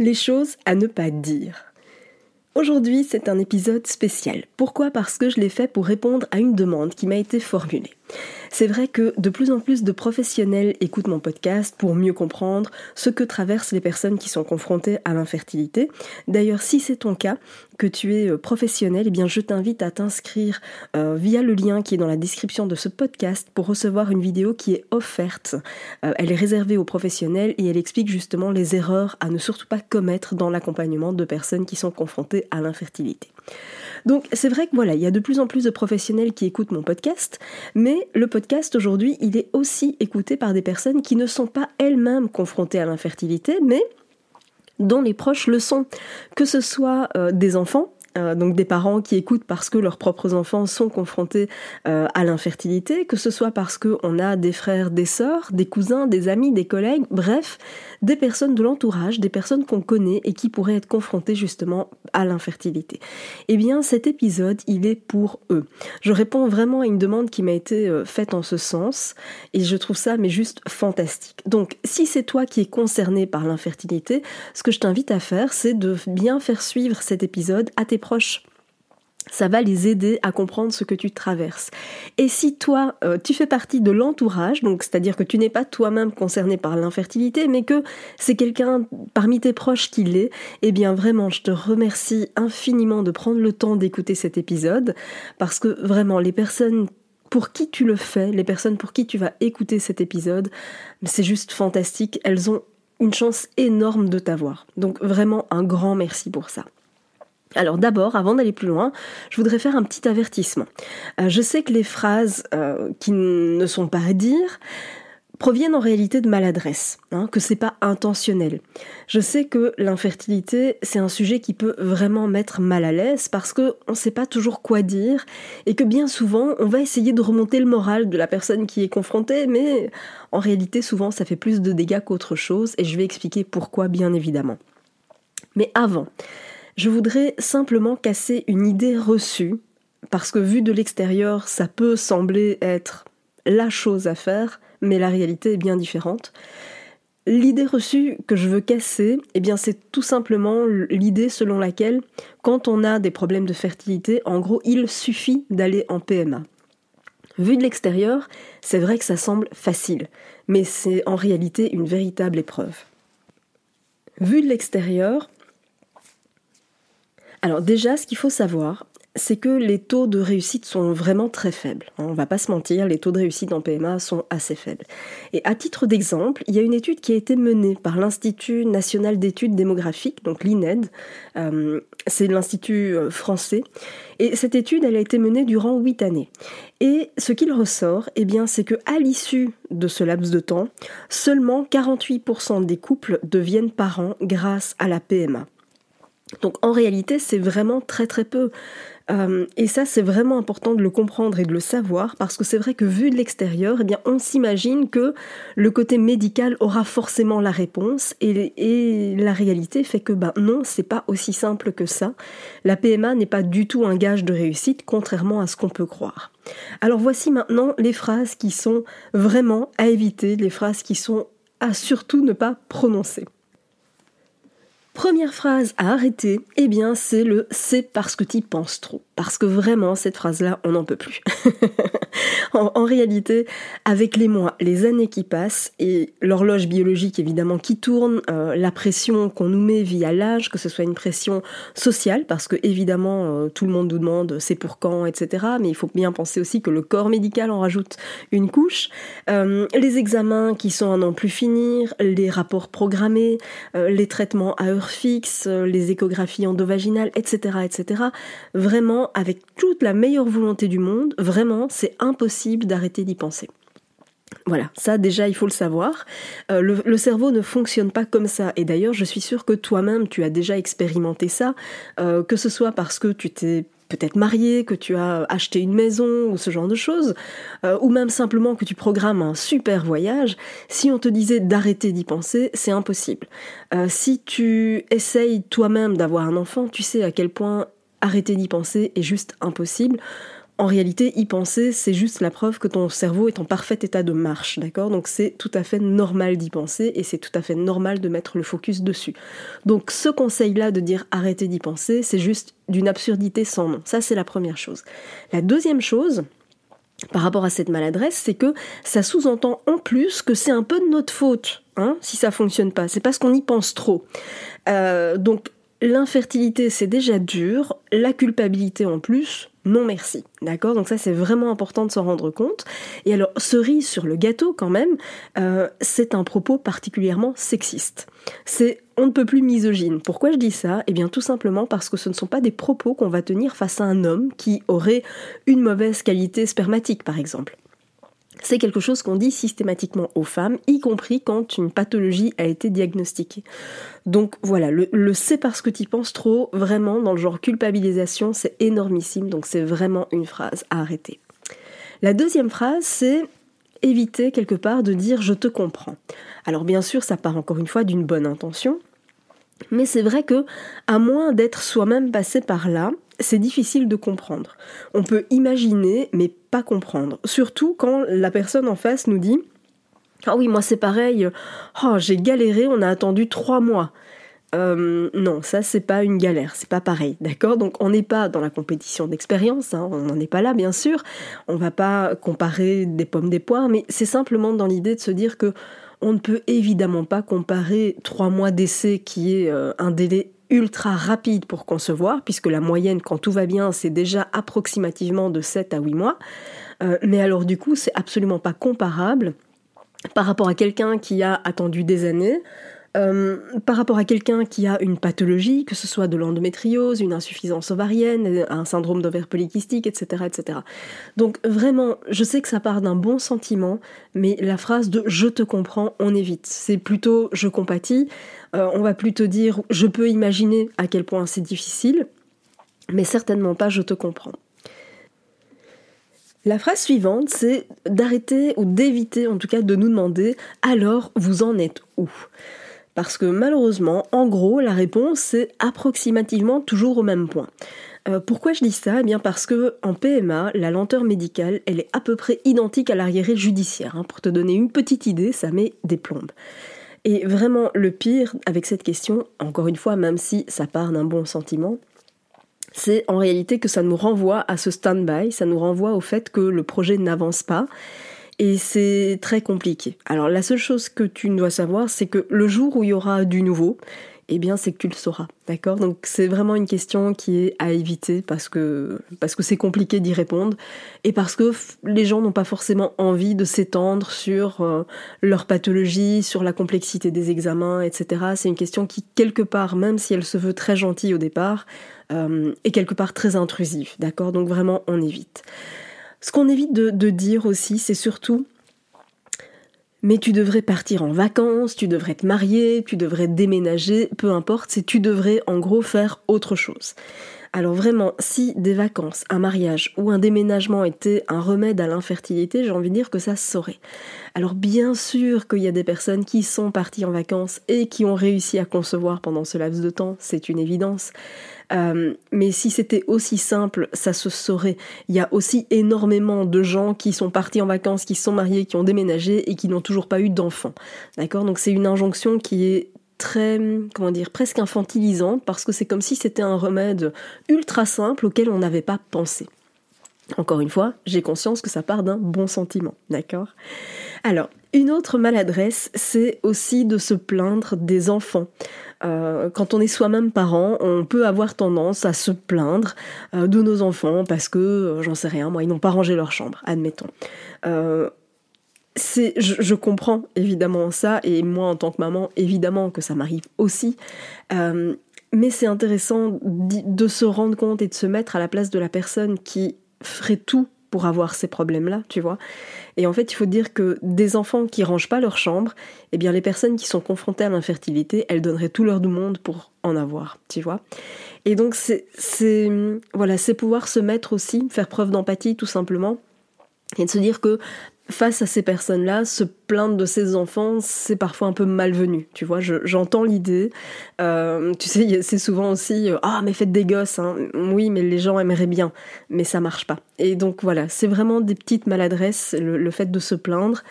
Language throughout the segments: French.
Les choses à ne pas dire. Aujourd'hui, c'est un épisode spécial. Pourquoi? Parce que je l'ai fait pour répondre à une demande qui m'a été formulée. C'est vrai que de plus en plus de professionnels écoutent mon podcast pour mieux comprendre ce que traversent les personnes qui sont confrontées à l'infertilité. D'ailleurs, si c'est ton cas, que tu es euh, professionnel, eh bien je t'invite à t'inscrire euh, via le lien qui est dans la description de ce podcast pour recevoir une vidéo qui est offerte. Euh, elle est réservée aux professionnels et elle explique justement les erreurs à ne surtout pas commettre dans l'accompagnement de personnes qui sont confrontées à l'infertilité. Donc c'est vrai que voilà, il y a de plus en plus de professionnels qui écoutent mon podcast, mais le podcast aujourd'hui, il est aussi écouté par des personnes qui ne sont pas elles-mêmes confrontées à l'infertilité, mais dont les proches le sont, que ce soit euh, des enfants euh, donc des parents qui écoutent parce que leurs propres enfants sont confrontés euh, à l'infertilité, que ce soit parce qu'on a des frères, des sœurs, des cousins, des amis, des collègues, bref, des personnes de l'entourage, des personnes qu'on connaît et qui pourraient être confrontées justement à l'infertilité. Eh bien, cet épisode, il est pour eux. Je réponds vraiment à une demande qui m'a été euh, faite en ce sens et je trouve ça mais juste fantastique. Donc, si c'est toi qui es concerné par l'infertilité, ce que je t'invite à faire, c'est de bien faire suivre cet épisode à tes ça va les aider à comprendre ce que tu traverses. Et si toi, euh, tu fais partie de l'entourage, donc c'est-à-dire que tu n'es pas toi-même concerné par l'infertilité, mais que c'est quelqu'un parmi tes proches qui l'est, eh bien vraiment, je te remercie infiniment de prendre le temps d'écouter cet épisode, parce que vraiment, les personnes pour qui tu le fais, les personnes pour qui tu vas écouter cet épisode, c'est juste fantastique, elles ont une chance énorme de t'avoir. Donc vraiment un grand merci pour ça. Alors d'abord, avant d'aller plus loin, je voudrais faire un petit avertissement. Euh, je sais que les phrases euh, qui ne sont pas à dire proviennent en réalité de maladresse, hein, que c'est pas intentionnel. Je sais que l'infertilité, c'est un sujet qui peut vraiment mettre mal à l'aise parce qu'on ne sait pas toujours quoi dire et que bien souvent, on va essayer de remonter le moral de la personne qui est confrontée, mais en réalité, souvent, ça fait plus de dégâts qu'autre chose et je vais expliquer pourquoi, bien évidemment. Mais avant, je voudrais simplement casser une idée reçue, parce que vu de l'extérieur, ça peut sembler être la chose à faire, mais la réalité est bien différente. L'idée reçue que je veux casser, eh bien c'est tout simplement l'idée selon laquelle quand on a des problèmes de fertilité, en gros, il suffit d'aller en PMA. Vu de l'extérieur, c'est vrai que ça semble facile, mais c'est en réalité une véritable épreuve. Vu de l'extérieur, alors déjà, ce qu'il faut savoir, c'est que les taux de réussite sont vraiment très faibles. On va pas se mentir, les taux de réussite en PMA sont assez faibles. Et à titre d'exemple, il y a une étude qui a été menée par l'Institut national d'études démographiques, donc l'INED, euh, c'est l'institut euh, français, et cette étude, elle a été menée durant 8 années. Et ce qu'il ressort, eh bien, c'est que à l'issue de ce laps de temps, seulement 48% des couples deviennent parents grâce à la PMA. Donc en réalité, c'est vraiment très très peu. Euh, et ça, c'est vraiment important de le comprendre et de le savoir parce que c'est vrai que vu de l'extérieur, eh on s'imagine que le côté médical aura forcément la réponse et, la réalité fait que ben non, c'est pas aussi simple que ça. La PMA n'est pas du tout un gage de réussite, contrairement à ce qu'on peut croire. Alors voici maintenant les phrases qui sont vraiment à éviter, les phrases qui sont à surtout ne pas prononcer. Première phrase à arrêter, eh bien c'est le c'est parce que tu penses trop. Parce que vraiment, cette phrase-là, on n'en peut plus. en, réalité, avec les mois, les années qui passent et l'horloge biologique évidemment qui tourne, euh, la pression qu'on nous met via l'âge, que ce soit une pression sociale, parce que évidemment euh, tout le monde nous demande c'est pour quand, etc. Mais il faut bien penser aussi que le corps médical en rajoute une couche. Euh, les examens qui sont à n'en plus finir, les rapports programmés, les traitements à heure fixe, euh, les échographies endovaginales, etc., etc. Vraiment, avec toute la meilleure volonté du monde, vraiment, c'est impossible d'arrêter d'y penser. Voilà, ça déjà il faut le savoir. Euh, le, cerveau ne fonctionne pas comme ça. Et d'ailleurs, je suis sûre que toi-même tu as déjà expérimenté ça, euh, que ce soit parce que tu t'es peut-être marié, que tu as acheté une maison ou ce genre de choses, euh, ou même simplement que tu programmes un super voyage, si on te disait d'arrêter d'y penser, c'est impossible. Euh, si tu essayes toi-même d'avoir un enfant, tu sais à quel point arrêter d'y penser est juste impossible en réalité, y penser, c'est juste la preuve que ton cerveau est en parfait état de marche, d'accord? Donc c'est tout à fait normal d'y penser et c'est tout à fait normal de mettre le focus dessus. Donc ce conseil-là de dire arrêtez d'y penser, c'est juste d'une absurdité sans nom. Ça, c'est la première chose. La deuxième chose, par rapport à cette maladresse, c'est que ça sous-entend en plus que c'est un peu de notre faute, hein, si ça fonctionne pas. C'est parce qu'on y pense trop. Euh, donc l'infertilité, c'est déjà dur, la culpabilité en plus, non merci. D'accord? Donc ça c'est vraiment important de s'en rendre compte. Et alors, cerise sur le gâteau quand même, euh, c'est un propos particulièrement sexiste. C'est on ne peut plus misogyne. Pourquoi je dis ça? Eh bien tout simplement parce que ce ne sont pas des propos qu'on va tenir face à un homme qui aurait une mauvaise qualité spermatique par exemple. C'est quelque chose qu'on dit systématiquement aux femmes, y compris quand une pathologie a été diagnostiquée. Donc voilà, le, c'est parce que tu penses trop, vraiment, dans le genre culpabilisation, c'est énormissime, donc c'est vraiment une phrase à arrêter. La deuxième phrase, c'est éviter quelque part de dire je te comprends. Alors bien sûr, ça part encore une fois d'une bonne intention, mais c'est vrai que, à moins d'être soi-même passé par là, c'est difficile de comprendre. On peut imaginer, mais pas comprendre. Surtout quand la personne en face nous dit Ah oui, moi c'est pareil, oh, j'ai galéré, on a attendu trois mois. Euh, non, ça c'est pas une galère, c'est pas pareil, d'accord? Donc on n'est pas dans la compétition d'expérience, hein, on n'en est pas là bien sûr, on va pas comparer des pommes des poires, mais c'est simplement dans l'idée de se dire que on ne peut évidemment pas comparer trois mois d'essai qui est euh, un délai ultra rapide pour concevoir, puisque la moyenne, quand tout va bien, c'est déjà approximativement de 7 à 8 mois. Euh, mais alors du coup, c'est absolument pas comparable par rapport à quelqu'un qui a attendu des années, euh, par rapport à quelqu'un qui a une pathologie, que ce soit de l'endométriose, une insuffisance ovarienne, un syndrome d'ovaire polykystique, etc., etc. Donc vraiment, je sais que ça part d'un bon sentiment, mais la phrase de je te comprends, on évite. C'est plutôt je compatis. Euh, on va plutôt dire je peux imaginer à quel point c'est difficile, mais certainement pas je te comprends. La phrase suivante, c'est d'arrêter ou d'éviter en tout cas de nous demander alors vous en êtes où? Parce que malheureusement, en gros, la réponse c'est approximativement toujours au même point. Euh, pourquoi je dis ça? Eh bien parce que en PMA, la lenteur médicale, elle est à peu près identique à l'arriéré judiciaire. Hein. Pour te donner une petite idée, ça met des plombes. Et vraiment, le pire avec cette question, encore une fois, même si ça part d'un bon sentiment, c'est en réalité que ça nous renvoie à ce stand-by, ça nous renvoie au fait que le projet n'avance pas et c'est très compliqué. Alors la seule chose que tu dois savoir, c'est que le jour où il y aura du nouveau, eh bien c'est que tu le sauras, d'accord? Donc c'est vraiment une question qui est à éviter parce que parce que c'est compliqué d'y répondre et parce que les gens n'ont pas forcément envie de s'étendre sur euh, leur pathologie, sur la complexité des examens, etc. C'est une question qui quelque part, même si elle se veut très gentille au départ, euh, est quelque part très intrusive, d'accord? Donc vraiment on évite. Ce qu'on évite de, dire aussi, c'est surtout mais tu devrais partir en vacances, tu devrais te marier, tu devrais déménager, peu importe, c'est tu devrais en gros faire autre chose. Alors vraiment, si des vacances, un mariage ou un déménagement était un remède à l'infertilité, j'ai envie de dire que ça saurait. Alors bien sûr qu'il y a des personnes qui sont parties en vacances et qui ont réussi à concevoir pendant ce laps de temps, c'est une évidence. Euh, mais si c'était aussi simple, ça se saurait. Il y a aussi énormément de gens qui sont partis en vacances, qui sont mariés, qui ont déménagé et qui n'ont toujours pas eu d'enfants. D'accord? Donc c'est une injonction qui est très, comment dire, presque infantilisante parce que c'est comme si c'était un remède ultra simple auquel on n'avait pas pensé. Encore une fois, j'ai conscience que ça part d'un bon sentiment, d'accord? Alors, une autre maladresse, c'est aussi de se plaindre des enfants. Euh, quand on est soi-même parent, on peut avoir tendance à se plaindre euh, de nos enfants parce que, euh, j'en sais rien, moi, ils n'ont pas rangé leur chambre, admettons. C'est, je, comprends évidemment ça, et moi en tant que maman, évidemment que ça m'arrive aussi. mais c'est intéressant de se rendre compte et de se mettre à la place de la personne qui ferait tout pour avoir ces problèmes-là, tu vois. Et en fait, il faut dire que des enfants qui rangent pas leur chambre, eh bien les personnes qui sont confrontées à l'infertilité, elles donneraient tout leur du monde pour en avoir, tu vois. Et donc c'est voilà, c'est pouvoir se mettre aussi, faire preuve d'empathie tout simplement et de se dire que face à ces personnes-là, se plaindre de ces enfants, c'est parfois un peu malvenu. Tu vois, j'entends l'idée. Euh, tu sais, c'est souvent aussi euh, ah mais faites des gosses. Hein. Oui, mais les gens aimeraient bien, mais ça marche pas. Et donc voilà, c'est vraiment des petites maladresses, le, fait de se plaindre.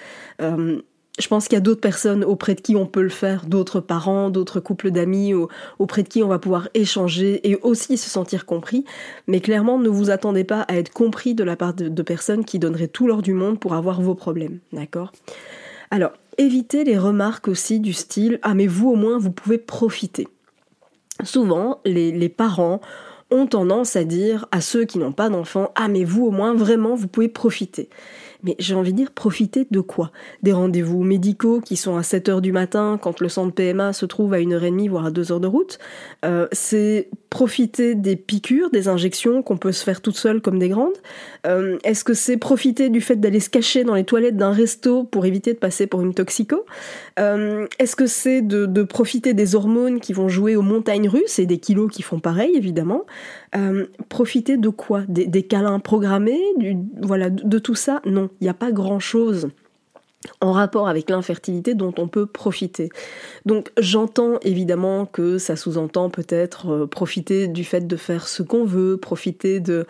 Euh, je pense qu'il y a d'autres personnes auprès de qui on peut le faire, d'autres parents, d'autres couples d'amis, auprès de qui on va pouvoir échanger et aussi se sentir compris. Mais clairement, ne vous attendez pas à être compris de la part de, personnes qui donneraient tout l'or du monde pour avoir vos problèmes. D'accord? Alors, évitez les remarques aussi du style Ah, mais vous au moins, vous pouvez profiter. Souvent, les, parents ont tendance à dire à ceux qui n'ont pas d'enfants Ah, mais vous au moins, vraiment, vous pouvez profiter. Mais j'ai envie de dire, profiter de quoi? Des rendez-vous médicaux qui sont à 7 heures du matin quand le centre PMA se trouve à 1h30 voire à 2 heures de route. Euh, c'est profiter des piqûres, des injections qu'on peut se faire toute seule comme des grandes. Euh, est-ce que c'est profiter du fait d'aller se cacher dans les toilettes d'un resto pour éviter de passer pour une toxico? Euh, Est-ce que c'est de, profiter des hormones qui vont jouer aux montagnes russes et des kilos qui font pareil évidemment? Profiter de quoi? Des, câlins programmés? Voilà, de tout ça? Non il n'y a pas grand-chose en rapport avec l'infertilité dont on peut profiter. Donc j'entends évidemment que ça sous-entend peut-être euh, profiter du fait de faire ce qu'on veut, profiter de,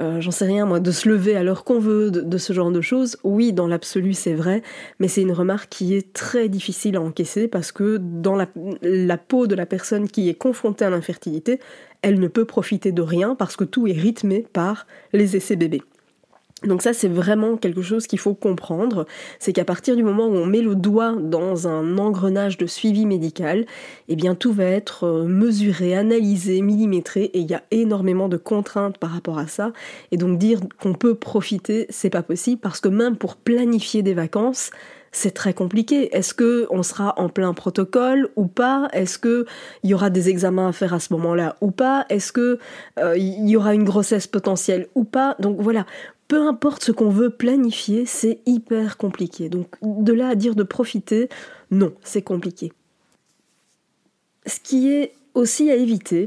euh, j'en sais rien moi, de se lever à l'heure qu'on veut, de, ce genre de choses. Oui, dans l'absolu c'est vrai, mais c'est une remarque qui est très difficile à encaisser parce que dans la, la peau de la personne qui est confrontée à l'infertilité, elle ne peut profiter de rien parce que tout est rythmé par les essais bébés. Donc ça, c'est vraiment quelque chose qu'il faut comprendre, c'est qu'à partir du moment où on met le doigt dans un engrenage de suivi médical, eh bien tout va être euh, mesuré, analysé, millimétré, et il y a énormément de contraintes par rapport à ça. Et donc dire qu'on peut profiter, c'est pas possible, parce que même pour planifier des vacances, c'est très compliqué. Est-ce que on sera en plein protocole ou pas? Est-ce que il y aura des examens à faire à ce moment-là ou pas? Est-ce que euh, il y aura une grossesse potentielle ou pas? Donc voilà, peu importe ce qu'on veut planifier, c'est hyper compliqué. Donc de là à dire de profiter, non, c'est compliqué. Ce qui est aussi à éviter,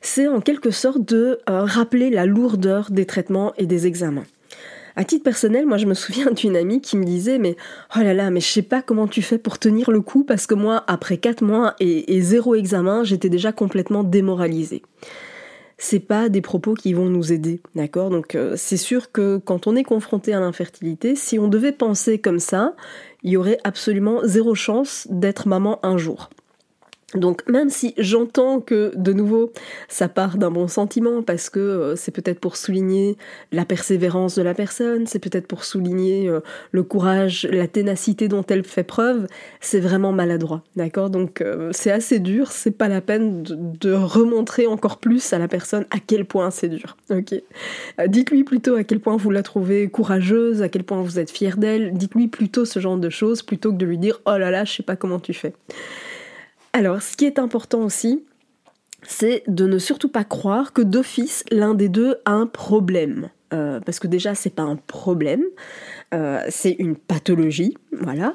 c'est en quelque sorte de euh, rappeler la lourdeur des traitements et des examens. À titre personnel, moi je me souviens d'une amie qui me disait mais oh là là, mais je sais pas comment tu fais pour tenir le coup parce que moi après 4 mois et, et zéro examen, j'étais déjà complètement démoralisée c'est pas des propos qui vont nous aider, d'accord? Donc euh, c'est sûr que quand on est confronté à l'infertilité, si on devait penser comme ça, il y aurait absolument zéro chance d'être maman un jour. Donc même si j'entends que de nouveau ça part d'un bon sentiment parce que euh, c'est peut-être pour souligner la persévérance de la personne, c'est peut-être pour souligner euh, le courage, la ténacité dont elle fait preuve, c'est vraiment maladroit, d'accord? Donc euh, c'est assez dur, c'est pas la peine de, remontrer encore plus à la personne à quel point c'est dur, ok? Dites-lui plutôt à quel point vous la trouvez courageuse, à quel point vous êtes fier d'elle, dites-lui plutôt ce genre de choses plutôt que de lui dire oh là là je sais pas comment tu fais. Alors, ce qui est important aussi, c'est de ne surtout pas croire que d'office l'un des deux a un problème. Euh, parce que déjà c'est pas un problème, euh, c'est une pathologie, voilà.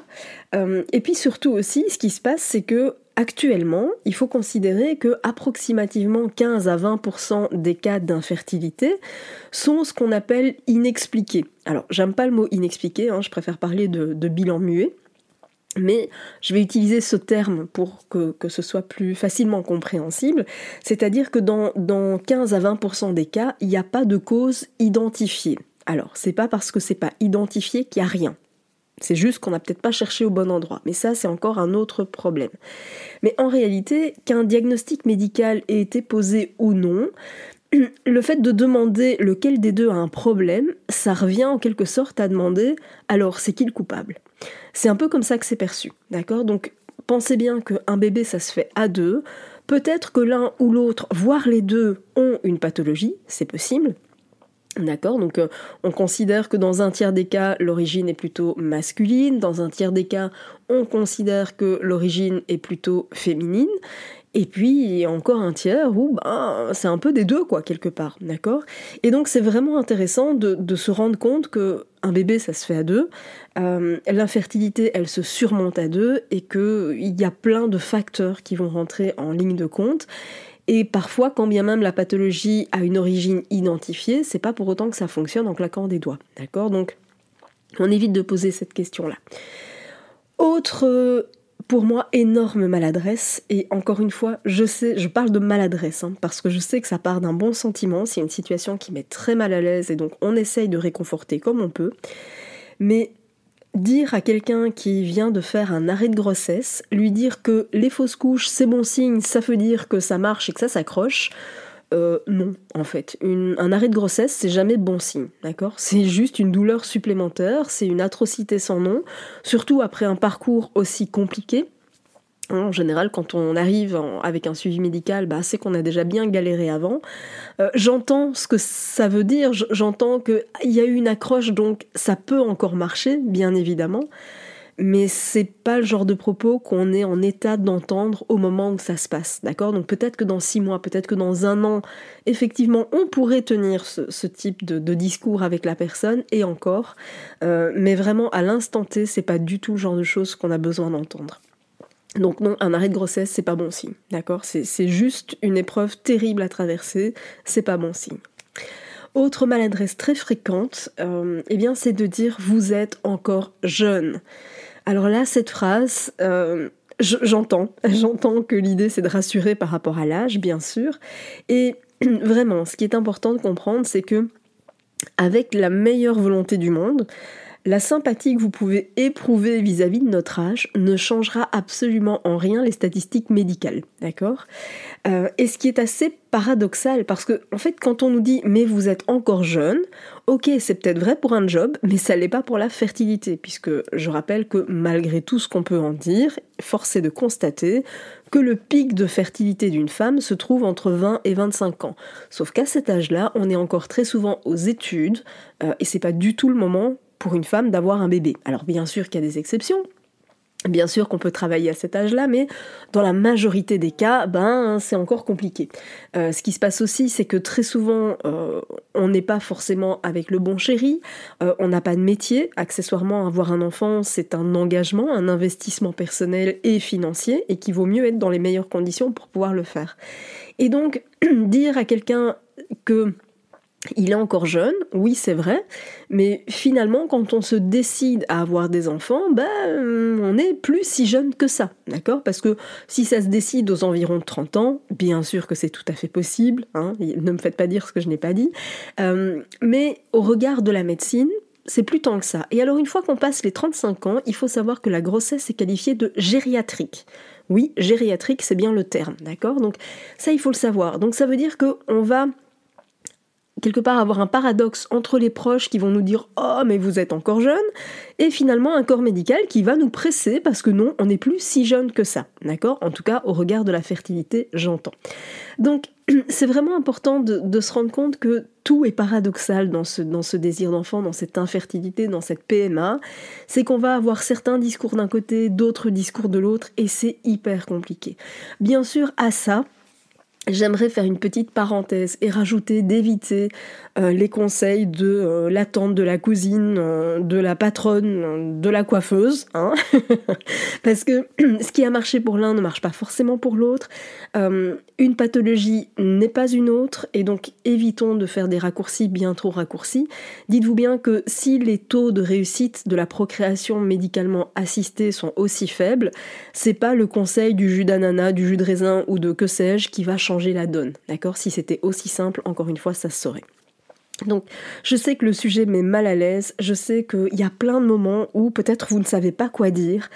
Euh, et puis surtout aussi, ce qui se passe, c'est que actuellement, il faut considérer que approximativement 15 à 20% des cas d'infertilité sont ce qu'on appelle inexpliqués. Alors, j'aime pas le mot inexpliqué, hein, je préfère parler de bilan muet. Mais je vais utiliser ce terme pour que, ce soit plus facilement compréhensible, c'est-à-dire que dans, dans 15 à 20% des cas, il n'y a pas de cause identifiée. Alors, c'est pas parce que c'est pas identifié qu'il n'y a rien. C'est juste qu'on n'a peut-être pas cherché au bon endroit. Mais ça, c'est encore un autre problème. Mais en réalité, qu'un diagnostic médical ait été posé ou non, le fait de demander lequel des deux a un problème, ça revient en quelque sorte à demander alors c'est qui le coupable? C'est un peu comme ça que c'est perçu, d'accord? Donc pensez bien qu'un bébé ça se fait à deux, peut-être que l'un ou l'autre, voire les deux, ont une pathologie, c'est possible, D'accord? Donc euh, on considère que dans un tiers des cas, l'origine est plutôt masculine, dans un tiers des cas, on considère que l'origine est plutôt féminine, et puis encore un tiers où ben, c'est un peu des deux, quoi, quelque part, d'accord? Et donc c'est vraiment intéressant de, se rendre compte que un bébé, ça se fait à deux, euh, l'infertilité, elle se surmonte à deux, et qu'il y a plein de facteurs qui vont rentrer en ligne de compte, et parfois, quand bien même la pathologie a une origine identifiée, c'est pas pour autant que ça fonctionne en claquant des doigts. D'accord? Donc, on évite de poser cette question-là. Autre, pour moi, énorme maladresse, et encore une fois, je sais, je parle de maladresse, hein, parce que je sais que ça part d'un bon sentiment, c'est une situation qui met très mal à l'aise, et donc on essaye de réconforter comme on peut. Mais dire à quelqu'un qui vient de faire un arrêt de grossesse, lui dire que les fausses couches, c'est bon signe, ça veut dire que ça marche et que ça s'accroche, euh, non, en fait. un arrêt de grossesse, c'est jamais bon signe, d'accord? C'est juste une douleur supplémentaire, c'est une atrocité sans nom, surtout après un parcours aussi compliqué. En général, quand on arrive avec un suivi médical, bah, c'est qu'on a déjà bien galéré avant. Euh, j'entends ce que ça veut dire, j'entends qu'il y a eu une accroche, donc ça peut encore marcher, bien évidemment. Mais c'est pas le genre de propos qu'on est en état d'entendre au moment où ça se passe, d'accord? Donc peut-être que dans six mois, peut-être que dans un an, effectivement, on pourrait tenir ce, type de, discours avec la personne, et encore. Euh, mais vraiment, à l'instant T, c'est pas du tout le genre de choses qu'on a besoin d'entendre. Donc non, un arrêt de grossesse, c'est pas bon signe, d'accord? C'est, juste une épreuve terrible à traverser, c'est pas bon signe. Autre maladresse très fréquente, euh, eh bien, c'est de dire vous êtes encore jeune. Alors là, cette phrase, euh, j'entends, j'entends que l'idée c'est de rassurer par rapport à l'âge, bien sûr. Et vraiment, ce qui est important de comprendre, c'est que avec la meilleure volonté du monde, la sympathie que vous pouvez éprouver vis-à-vis de notre âge ne changera absolument en rien les statistiques médicales, d'accord? Euh, Et ce qui est assez paradoxal, parce que en fait, quand on nous dit mais vous êtes encore jeune, ok, c'est peut-être vrai pour un job, mais ça l'est pas pour la fertilité, puisque je rappelle que malgré tout ce qu'on peut en dire, force est de constater que le pic de fertilité d'une femme se trouve entre 20 et 25 ans. Sauf qu'à cet âge-là, on est encore très souvent aux études, euh, et c'est pas du tout le moment pour une femme d'avoir un bébé. Alors bien sûr qu'il y a des exceptions, Bien sûr qu'on peut travailler à cet âge-là, mais dans la majorité des cas, ben c'est encore compliqué. Euh, ce qui se passe aussi, c'est que très souvent, euh, on n'est pas forcément avec le bon chéri, euh, on n'a pas de métier. Accessoirement, avoir un enfant, c'est un engagement, un investissement personnel et financier, et qu'il vaut mieux être dans les meilleures conditions pour pouvoir le faire. Et donc, dire à quelqu'un que il est encore jeune, oui c'est vrai, mais finalement quand on se décide à avoir des enfants, ben on n'est plus si jeune que ça, d'accord? Parce que si ça se décide aux environs de 30 ans, bien sûr que c'est tout à fait possible, hein, ne me faites pas dire ce que je n'ai pas dit, euh, mais au regard de la médecine, c'est plus tant que ça. Et alors une fois qu'on passe les 35 ans, il faut savoir que la grossesse est qualifiée de gériatrique. Oui, gériatrique, c'est bien le terme, d'accord? Donc ça, il faut le savoir. Donc ça veut dire qu'on va quelque part avoir un paradoxe entre les proches qui vont nous dire Oh, mais vous êtes encore jeune, et finalement un corps médical qui va nous presser parce que non, on n'est plus si jeune que ça. D'accord? En tout cas, au regard de la fertilité, j'entends. Donc, c'est vraiment important de, se rendre compte que tout est paradoxal dans ce, dans ce désir d'enfant, dans cette infertilité, dans cette PMA. C'est qu'on va avoir certains discours d'un côté, d'autres discours de l'autre, et c'est hyper compliqué. Bien sûr, à ça, J'aimerais faire une petite parenthèse et rajouter d'éviter euh, les conseils de euh, la tante, de la cousine, euh, de la patronne, de la coiffeuse, hein parce que ce qui a marché pour l'un ne marche pas forcément pour l'autre. une pathologie n'est pas une autre et donc évitons de faire des raccourcis bien trop raccourcis. Dites-vous bien que si les taux de réussite de la procréation médicalement assistée sont aussi faibles, c'est pas le conseil du jus d'ananas, du jus de raisin ou de que sais-je qui va changer la donne. D'accord? Si c'était aussi simple, encore une fois, ça se saurait. Donc, je sais que le sujet met mal à l'aise, je sais qu'il y a plein de moments où peut-être vous ne savez pas quoi dire.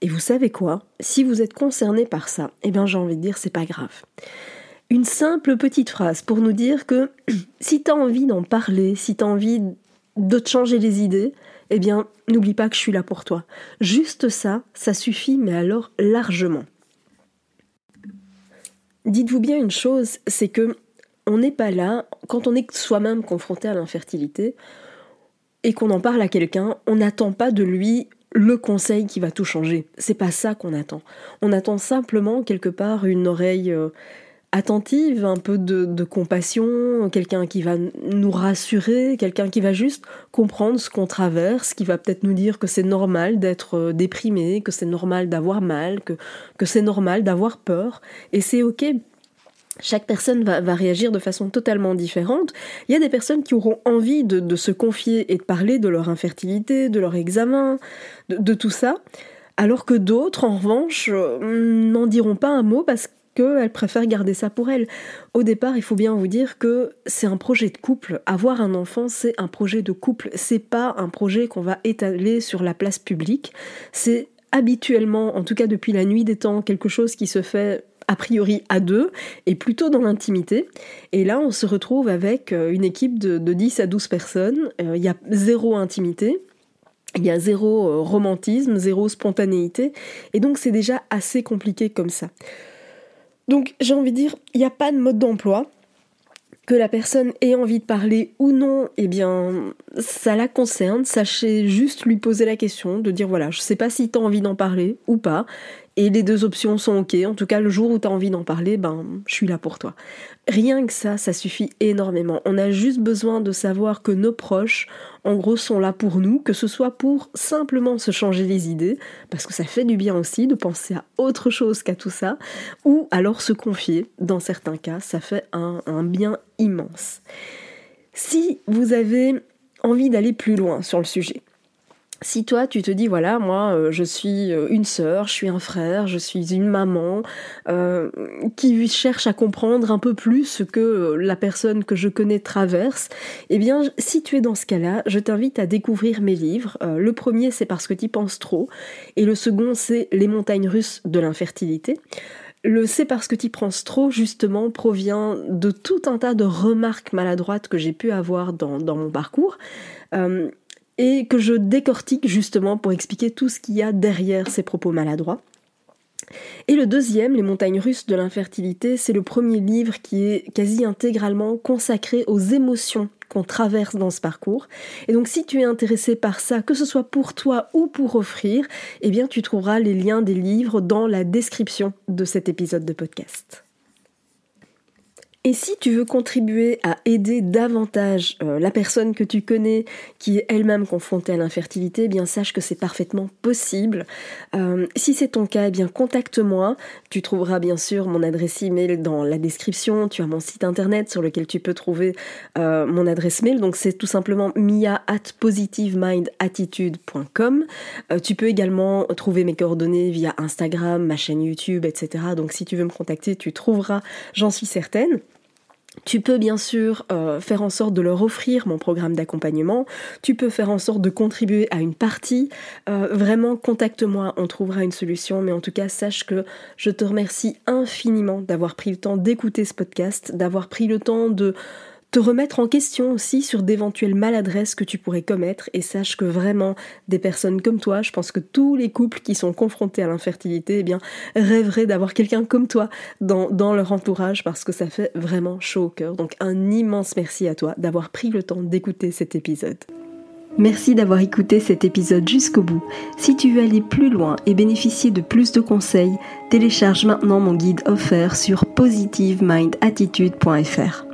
Et vous savez quoi? Si vous êtes concerné par ça, eh bien j'ai envie de dire c'est pas grave. Une simple petite phrase pour nous dire que si tu as envie d'en parler, si tu as envie de changer les idées, eh bien n'oublie pas que je suis là pour toi. Juste ça, ça suffit, mais alors largement. Dites-vous bien une chose, c'est que on n'est pas là, quand on est soi-même confronté à l'infertilité et qu'on en parle à quelqu'un, on n'attend pas de lui le conseil qui va tout changer. C'est pas ça qu'on attend. On attend simplement quelque part une oreille euh, attentive, un peu de, compassion, quelqu'un qui va nous rassurer, quelqu'un qui va juste comprendre ce qu'on traverse, qui va peut-être nous dire que c'est normal d'être euh, déprimé, que c'est normal d'avoir mal, que, que c'est normal d'avoir peur. Et c'est ok chaque personne va, réagir de façon totalement différente. Il y a des personnes qui auront envie de, se confier et de parler de leur infertilité, de leur examen, de, tout ça, alors que d'autres, en revanche, euh, n'en diront pas un mot parce qu'elles préfèrent garder ça pour elles. Au départ, il faut bien vous dire que c'est un projet de couple. Avoir un enfant, c'est un projet de couple. C'est pas un projet qu'on va étaler sur la place publique. C'est habituellement, en tout cas depuis la nuit des temps, quelque chose qui se fait a priori à deux et plutôt dans l'intimité. Et là, on se retrouve avec euh, une équipe de, 10 à 12 personnes. Euh, il y a zéro intimité. Il y a zéro euh, romantisme, zéro spontanéité, et donc c'est déjà assez compliqué comme ça. Donc j'ai envie de dire, il n'y a pas de mode d'emploi, que la personne ait envie de parler ou non, eh bien, ça la concerne. Sachez juste lui poser la question, de dire voilà, je sais pas si tu as envie d'en parler ou pas. Et les deux options sont ok. En tout cas, le jour où tu as envie d'en parler, ben, je suis là pour toi. Rien que ça, ça suffit énormément. On a juste besoin de savoir que nos proches, en gros, sont là pour nous, que ce soit pour simplement se changer les idées, parce que ça fait du bien aussi de penser à autre chose qu'à tout ça, ou alors se confier. Dans certains cas, ça fait un, un bien immense. Si vous avez envie d'aller plus loin sur le sujet, si toi tu te dis voilà moi euh, je suis euh, une sœur, je suis un frère, je suis une maman euh, qui cherche à comprendre un peu plus ce que la personne que je connais traverse, eh bien si tu es dans ce cas-là, je t'invite à découvrir mes livres. le premier c'est parce que tu penses trop et le second c'est Les montagnes russes de l'infertilité. Le c'est parce que tu penses trop justement provient de tout un tas de remarques maladroites que j'ai pu avoir dans, dans mon parcours et que je décortique justement pour expliquer tout ce qu'il y a derrière ces propos maladroits. Et le deuxième, Les montagnes russes de l'infertilité, c'est le premier livre qui est quasi intégralement consacré aux émotions qu'on traverse dans ce parcours. Et donc si tu es intéressé par ça, que ce soit pour toi ou pour offrir, eh bien tu trouveras les liens des livres dans la description de cet épisode de podcast. Et si tu veux contribuer à aider davantage euh, la personne que tu connais qui est elle-même confrontée à l'infertilité, eh bien sache que c'est parfaitement possible. Euh, si c'est ton cas, eh bien contacte-moi. Tu trouveras bien sûr mon adresse email dans la description. Tu as mon site internet sur lequel tu peux trouver euh, mon adresse mail. Donc c'est tout simplement mia at positivemindattitude.com. tu peux également trouver mes coordonnées via Instagram, ma chaîne YouTube, etc. Donc si tu veux me contacter, tu trouveras, j'en suis certaine. Tu peux bien sûr euh, faire en sorte de leur offrir mon programme d'accompagnement. Tu peux faire en sorte de contribuer à une partie. Euh, vraiment, contacte-moi, on trouvera une solution. Mais en tout cas, sache que je te remercie infiniment d'avoir pris le temps d'écouter ce podcast, d'avoir pris le temps de te remettre en question aussi sur d'éventuelles maladresses que tu pourrais commettre et sache que vraiment des personnes comme toi, je pense que tous les couples qui sont confrontés à l'infertilité, eh bien, rêveraient d'avoir quelqu'un comme toi dans, dans leur entourage parce que ça fait vraiment chaud au cœur. Donc un immense merci à toi d'avoir pris le temps d'écouter cet épisode. Merci d'avoir écouté cet épisode jusqu'au bout. Si tu veux aller plus loin et bénéficier de plus de conseils, télécharge maintenant mon guide offert sur positivemindattitude.fr.